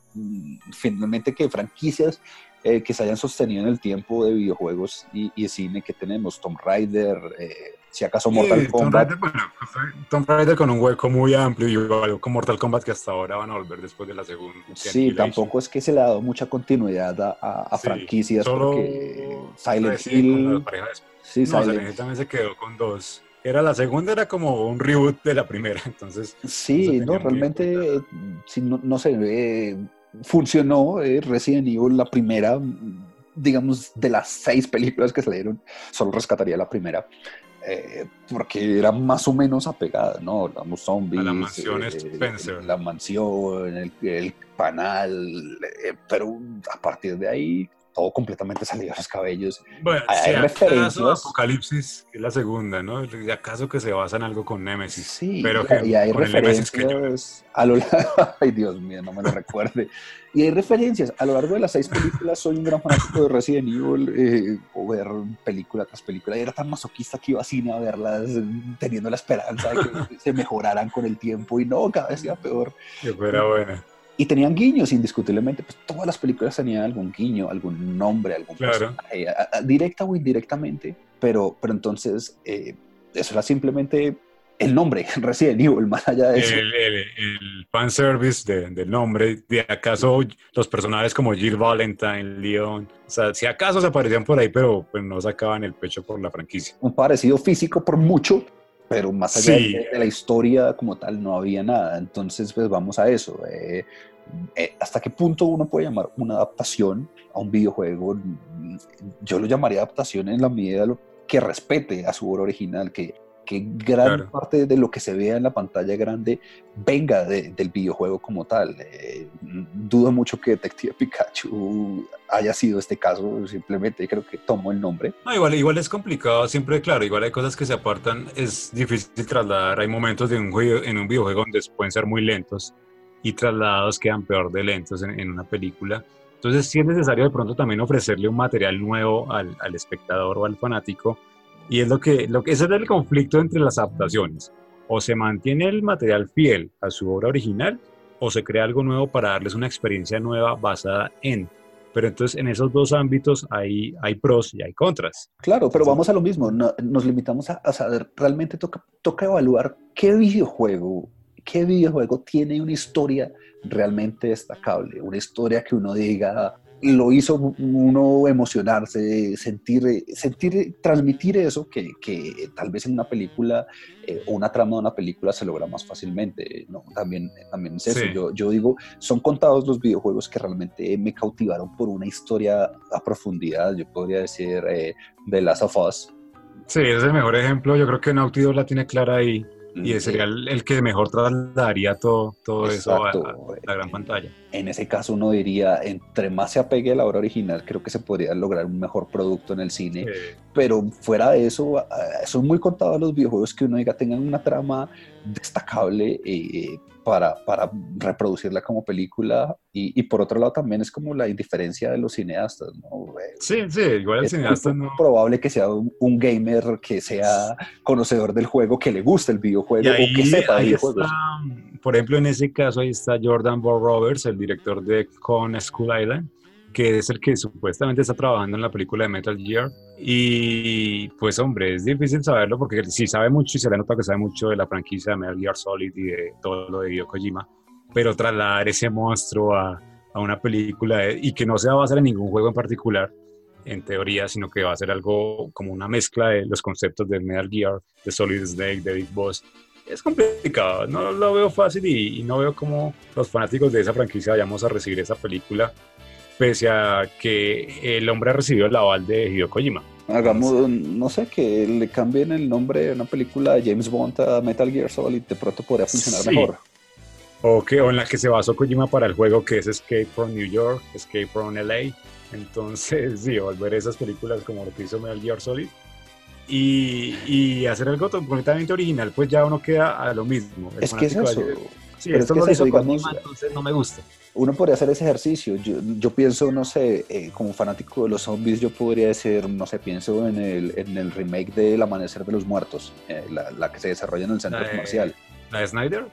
finalmente que franquicias eh, que se hayan sostenido en el tiempo de videojuegos y, y cine que tenemos, Tomb Raider, si acaso Mortal Kombat. Tomb Raider, con un hueco muy amplio y algo con Mortal Kombat que hasta ahora van a volver después de la segunda. Sí, tampoco es que se le ha dado mucha continuidad a, a, franquicias porque Silent Hill. Sí, no, Silent también se quedó con dos. Era la segunda, era como un reboot de la primera, entonces. Sí, no, realmente, si no, no sé, eh, funcionó eh, Resident Evil la primera, digamos, de las seis películas que salieron, solo rescataría la primera. Eh, porque era más o menos apegada, ¿no? Los zombies. la mansión eh, Spencer. La mansión, el, el panal, eh, pero a partir de ahí todo completamente salido a los cabellos. Bueno, hay, referencias. Apocalipsis es la segunda, ¿no? ¿Y acaso que se basa en algo con Nemesis. Sí, pero y, hay referencias a lo largo. Ay, Dios mío, no me lo recuerde. Y hay referencias. A lo largo de las seis películas soy un gran fanático de Resident Evil, eh, o ver película tras película. Y era tan masoquista que iba a cine a verlas teniendo la esperanza de que se mejoraran con el tiempo. Y no, cada vez iba peor. Que fuera buena. Y tenían guiños, indiscutiblemente. Pues todas las películas tenían algún guiño, algún nombre, algún personaje, directa o indirectamente. Pero, pero entonces, eh, eso era simplemente el nombre, Resident Evil, más allá de eso. El, el, el fanservice de, del nombre, de acaso los personajes como Jill Valentine, Leon, o sea, si acaso se aparecían por ahí, pero pues, no sacaban el pecho por la franquicia. Un parecido físico por mucho, pero más allá de, la historia como tal no había nada. Entonces, pues vamos a eso. Eh, eh, ¿Hasta qué punto uno puede llamar una adaptación a un videojuego? Yo lo llamaría adaptación en la medida que respete a su obra original, que, que gran parte de lo que se vea en la pantalla grande venga del videojuego como tal. Eh, dudo mucho que Detective Pikachu haya sido este caso, simplemente creo que tomó el nombre. igual, igual es complicado, siempre, claro, igual hay cosas que se apartan, es difícil trasladar, hay momentos de un juego, en un videojuego donde pueden ser muy lentos y trasladados quedan peor de lentos en, una película. Entonces sí es necesario de pronto también ofrecerle un material nuevo al, al espectador o al fanático y es lo que, lo que ese es el conflicto entre las adaptaciones. O se mantiene el material fiel a su obra original o se crea algo nuevo para darles una experiencia nueva basada en. Pero entonces en esos dos ámbitos hay, hay pros y hay contras. Claro, pero vamos a lo mismo. nos limitamos a, a saber, realmente toca, toca evaluar qué videojuego ¿qué videojuego tiene una historia realmente destacable? Una historia que uno diga, lo hizo uno emocionarse, sentir, sentir transmitir eso que, que tal vez en una película eh, o una trama de una película se logra más fácilmente, ¿no? También, también es eso. Yo, yo digo, son contados los videojuegos que realmente me cautivaron por una historia a profundidad. Yo podría decir eh, The Last of Us. Sí, es el mejor ejemplo. Yo creo que Naughty Dog la tiene clara ahí y sería el, que mejor trasladaría todo, todo eso a, la gran pantalla. En ese caso uno diría, entre más se apegue a la obra original, creo que se podría lograr un mejor producto en el cine, pero fuera de eso, son muy contados los videojuegos que uno diga tengan una trama destacable eh, para, para, reproducirla como película y, y, por otro lado también es como la indiferencia de los cineastas, ¿no? Sí, sí, igual el cineasta no... probable que sea un, gamer que sea conocedor del juego, que le guste el videojuego o que sepa de videojuegos. por ejemplo, en ese caso ahí está Jordan Ball Roberts, el director de Con School Island, que es el que supuestamente está trabajando en la película de Metal Gear. Y pues hombre, es difícil saberlo porque sí sabe mucho y se le nota que sabe mucho de la franquicia de Metal Gear Solid y de todo lo de Hideo Kojima, pero trasladar ese monstruo a, a una película y que no se va a basar en ningún juego en particular, en teoría, sino que va a ser algo como una mezcla de los conceptos de Metal Gear, de Solid Snake, de Big Boss. Es complicado, no lo veo fácil y, y no veo cómo los fanáticos de esa franquicia vayamos a recibir esa película pese a que el hombre ha recibido el aval de Hideo Kojima. Hagamos, no sé, que le cambien el nombre de una película de James Bond a Metal Gear Solid, de pronto podría funcionar mejor. O, que, o en la que se basó Kojima para el juego que es Escape from New York, Escape from LA. Entonces, sí, volver a esas películas como lo que hizo Metal Gear Solid y, y hacer algo completamente original, pues ya uno queda a lo mismo. es que es eso. Sí, esto es digamos, entonces no me gusta uno podría hacer ese ejercicio. Yo, yo pienso, no sé, eh, como fanático de los zombies, yo podría decir, no sé, pienso en el, en el remake de El Amanecer de los Muertos, eh, la, la, que se desarrolla en el centro comercial. ¿La de Snyder?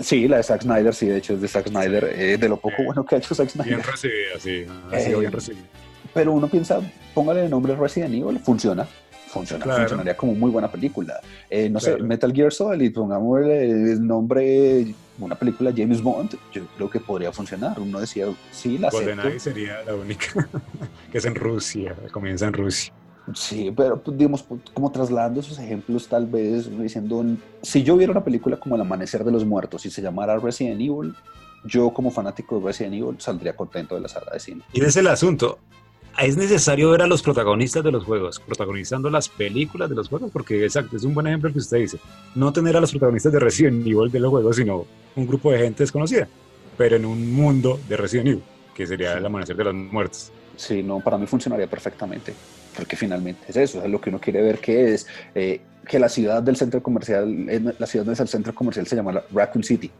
Sí, la de Zack Snyder, sí, de hecho es de Zack Snyder, eh, de lo poco bueno que ha hecho Zack Snyder. Bien recibida, sí, ha sido bien recibida. Pero uno piensa, póngale el nombre Resident Evil, funciona funcionaría como muy buena película. Eh, no sé, Metal Gear Solid, pongamos el nombre, una película James Bond, yo creo que podría funcionar. Uno decía, sí, la GoldenEye sería la única, que es en Rusia, comienza en Rusia. Sí, pero pues, digamos, pues, como trasladando esos ejemplos, tal vez diciendo, si yo viera una película como El Amanecer de los Muertos y se llamara Resident Evil, yo como fanático de Resident Evil saldría contento de la sala de cine. Y ese es el asunto es necesario ver a los protagonistas de los juegos, protagonizando las películas de los juegos, porque exacto, es un buen ejemplo que usted dice. No tener a los protagonistas de Resident Evil de los juegos, sino un grupo de gente desconocida, pero en un mundo de Resident Evil, que sería el amanecer de los muertos. Sí, no, para mí funcionaría perfectamente, porque finalmente es eso, es lo que uno quiere ver, que es eh, que la ciudad del centro comercial, la ciudad donde es el centro comercial se llama Raccoon City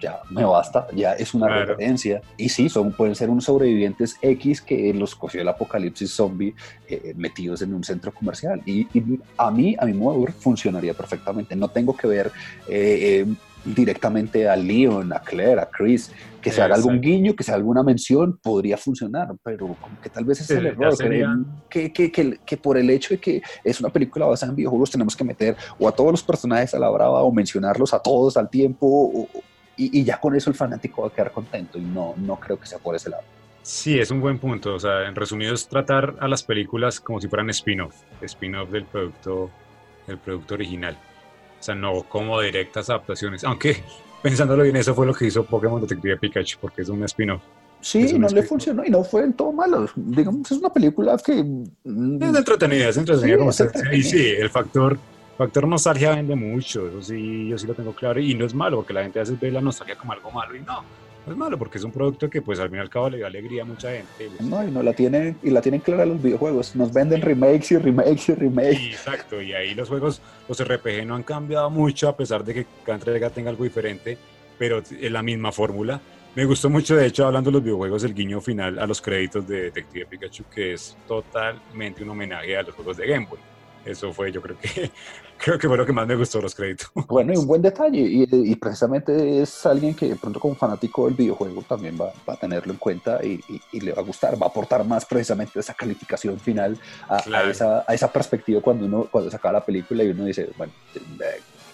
ya me basta, ya es una referencia. Y sí, son, pueden ser unos sobrevivientes X que los cogió el apocalipsis zombie eh, metidos en un centro comercial. Y, a mí, a mi modo funcionaría perfectamente. No tengo que ver eh, eh, directamente a Leon, a Claire, a Chris, que se haga algún guiño, que se haga alguna mención, podría funcionar, pero como que tal vez es el error, que, que, que, que, por el hecho de que es una película basada en videojuegos tenemos que meter o a todos los personajes a la brava o mencionarlos a todos al tiempo o, y, ya con eso el fanático va a quedar contento y no, no creo que sea por ese lado. Sí, es un buen punto. O sea, en resumido es tratar a las películas como si fueran spin-off, spin-off del producto, del producto original. O sea, no como directas adaptaciones. Aunque pensándolo bien, eso fue lo que hizo Pokémon Detective Pikachu, porque es un spin-off. Sí, no le funcionó y no fue en todo malo. Digamos, es una película que... Es entretenida, es entretenida. como Y sí, el factor factor nostalgia vende mucho, eso sí, yo sí lo tengo claro, y no es malo, porque la gente hace ve la nostalgia como algo malo, y no, no es malo, porque es un producto que pues al fin y al cabo le da alegría a mucha gente. No, y no la tienen, y la tienen clara los videojuegos, nos venden remakes y remakes y remakes. exacto, y ahí los juegos, los RPG no han cambiado mucho, a pesar de que cada entrega tenga algo diferente, pero es la misma fórmula. Me gustó mucho, de hecho, hablando de los videojuegos, el guiño final a los créditos de Detective Pikachu, que es totalmente un homenaje a los juegos de Game Boy. Eso fue, yo creo que creo que fue lo que más me gustó los créditos. Bueno, y un buen detalle, y, precisamente es alguien que de pronto como fanático del videojuego también va, a tenerlo en cuenta y, le va a gustar, va a aportar más precisamente esa calificación final a, esa, a esa perspectiva cuando uno cuando saca la película y uno dice, bueno,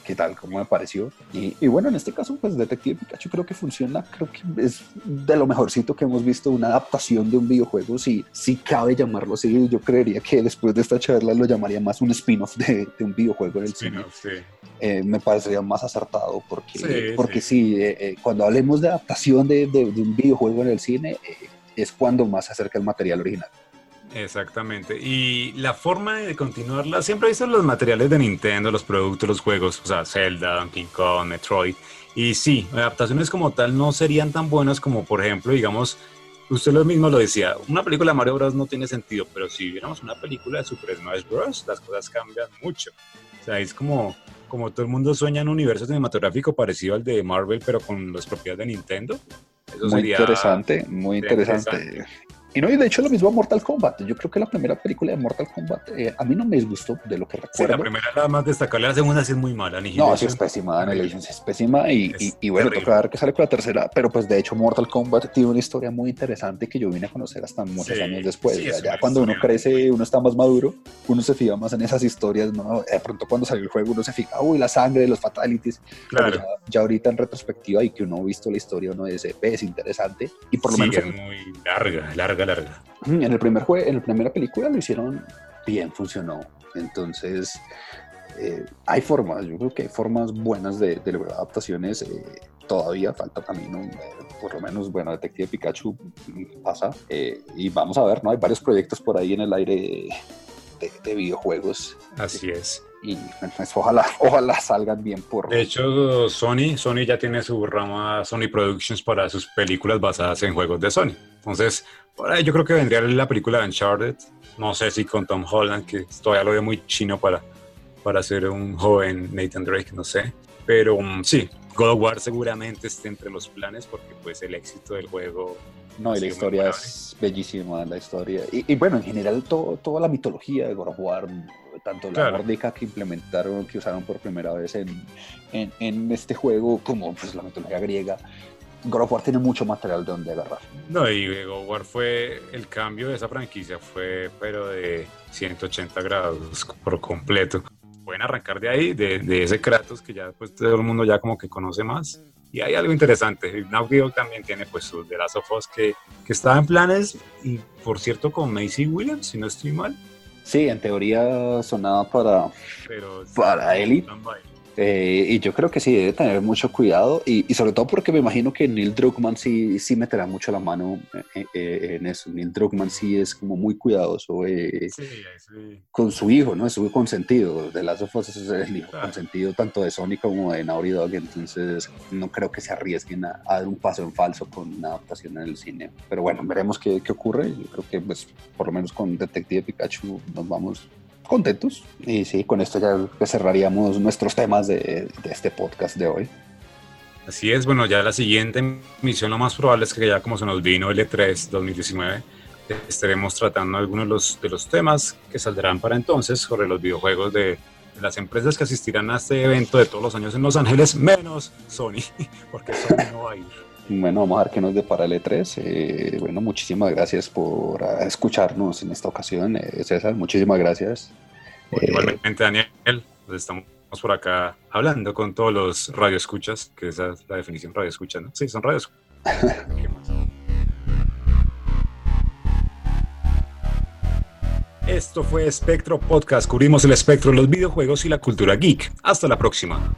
qué tal, cómo me pareció. Y, bueno, en este caso, pues Detective Pikachu creo que funciona, creo que es de lo mejorcito que hemos visto, una adaptación de un videojuego, si, si cabe llamarlo así, yo creería que después de esta charla lo llamaría más un spin-off de, un videojuego en el cine. Eh, me parecería más acertado porque sí, porque sí, eh, eh, cuando hablemos de adaptación de, de, un videojuego en el cine, es cuando más se acerca el material original. Exactamente. Y la forma de continuarla, siempre he visto los materiales de Nintendo, los productos, los juegos, o sea, Zelda, Donkey Kong, Metroid. Y sí, adaptaciones como tal no serían tan buenas como, por ejemplo, digamos, usted lo mismo lo decía, una película de Mario Bros. no tiene sentido, pero si viéramos una película de Super Smash Bros., las cosas cambian mucho. O sea, es como, como todo el mundo sueña en un universo cinematográfico parecido al de Marvel, pero con las propiedades de Nintendo. Eso muy interesante, muy interesante. Y no, y de hecho lo mismo a Mortal Kombat. Yo creo que la primera película de Mortal Kombat eh, a mí no me disgustó de lo que recuerdo. Sí, la primera nada más destacable, la segunda sí es muy mala. No, sí es pésima, Annihilation sí es pésima y, y, bueno, toca ver que sale con la tercera, pero pues de hecho Mortal Kombat tiene una historia muy interesante que yo vine a conocer hasta muchos años después. ya, cuando uno crece, uno está más maduro, uno se fija más en esas historias, ¿no? De pronto cuando salió el juego uno se fija, uy, la sangre, los fatalities. Claro. Ya, ahorita en retrospectiva y que uno ha visto la historia, uno dice, es interesante y por lo menos... es muy larga, larga, larga en el primer juego, en la primera película lo hicieron bien, funcionó. Entonces, eh, hay formas, yo creo que hay formas buenas de, lograr adaptaciones. Eh, todavía falta camino, eh, por lo menos, bueno, Detective Pikachu pasa. y vamos a ver, ¿no? Hay varios proyectos por ahí en el aire de videojuegos. Así es y pues, ojalá, ojalá salgan bien por... De hecho, Sony, Sony ya tiene su rama Sony Productions para sus películas basadas en juegos de Sony. Entonces, por ahí yo creo que vendría la película de Uncharted. No sé si con Tom Holland, que todavía lo veo muy chino para, para ser un joven Nathan Drake, no sé. Pero um, sí, God of War seguramente esté entre los planes porque pues el éxito del juego... No, y la historia es bellísima, la historia. Y, bueno, en general toda la mitología de God of War tanto la nórdica que implementaron, que usaron por primera vez en, en, este juego, como pues la mitología griega. God of War tiene mucho material de donde agarrar. No, y God of War fue, el cambio de esa franquicia fue, pero de 180 grados por completo. Pueden arrancar de ahí, de, de ese Kratos que ya pues todo el mundo ya como que conoce más. Y hay algo interesante. Dog también tiene pues su The Last of Us que, que estaba en planes y por cierto con Macy Williams, si no estoy mal, Sí, en teoría sonaba para, para Elite. Eh, y yo creo que sí, debe tener mucho cuidado y, sobre todo porque me imagino que Neil Druckmann sí, sí meterá mucho la mano eh, eh, en eso. Neil Druckmann sí es como muy cuidadoso con su hijo, ¿no? Es su consentido. De las of es el hijo consentido tanto de Sony como de Naughty Dog, entonces no creo que se arriesguen a, dar un paso en falso con una adaptación en el cine. Pero bueno, veremos qué, qué ocurre. Yo creo que pues por lo menos con Detective Pikachu nos vamos contentos. Y sí, con esto ya cerraríamos nuestros temas de, este podcast de hoy. Así es, bueno, ya la siguiente misión lo más probable es que ya como se nos vino el E3 2019, estaremos tratando algunos de los, de los temas que saldrán para entonces sobre los videojuegos de, las empresas que asistirán a este evento de todos los años en Los Ángeles, menos Sony, porque Sony no va a ir. Bueno, vamos a ver qué nos depara el E3. Eh, bueno, muchísimas gracias por ah, escucharnos en esta ocasión, eh, César. Muchísimas gracias. Eh, igualmente, Daniel, pues estamos por acá hablando con todos los radioescuchas, que esa es la definición radioescuchas, ¿no? Sí, son radios. Esto fue Espectro Podcast. Cubrimos el espectro de los videojuegos y la cultura geek. Hasta la próxima.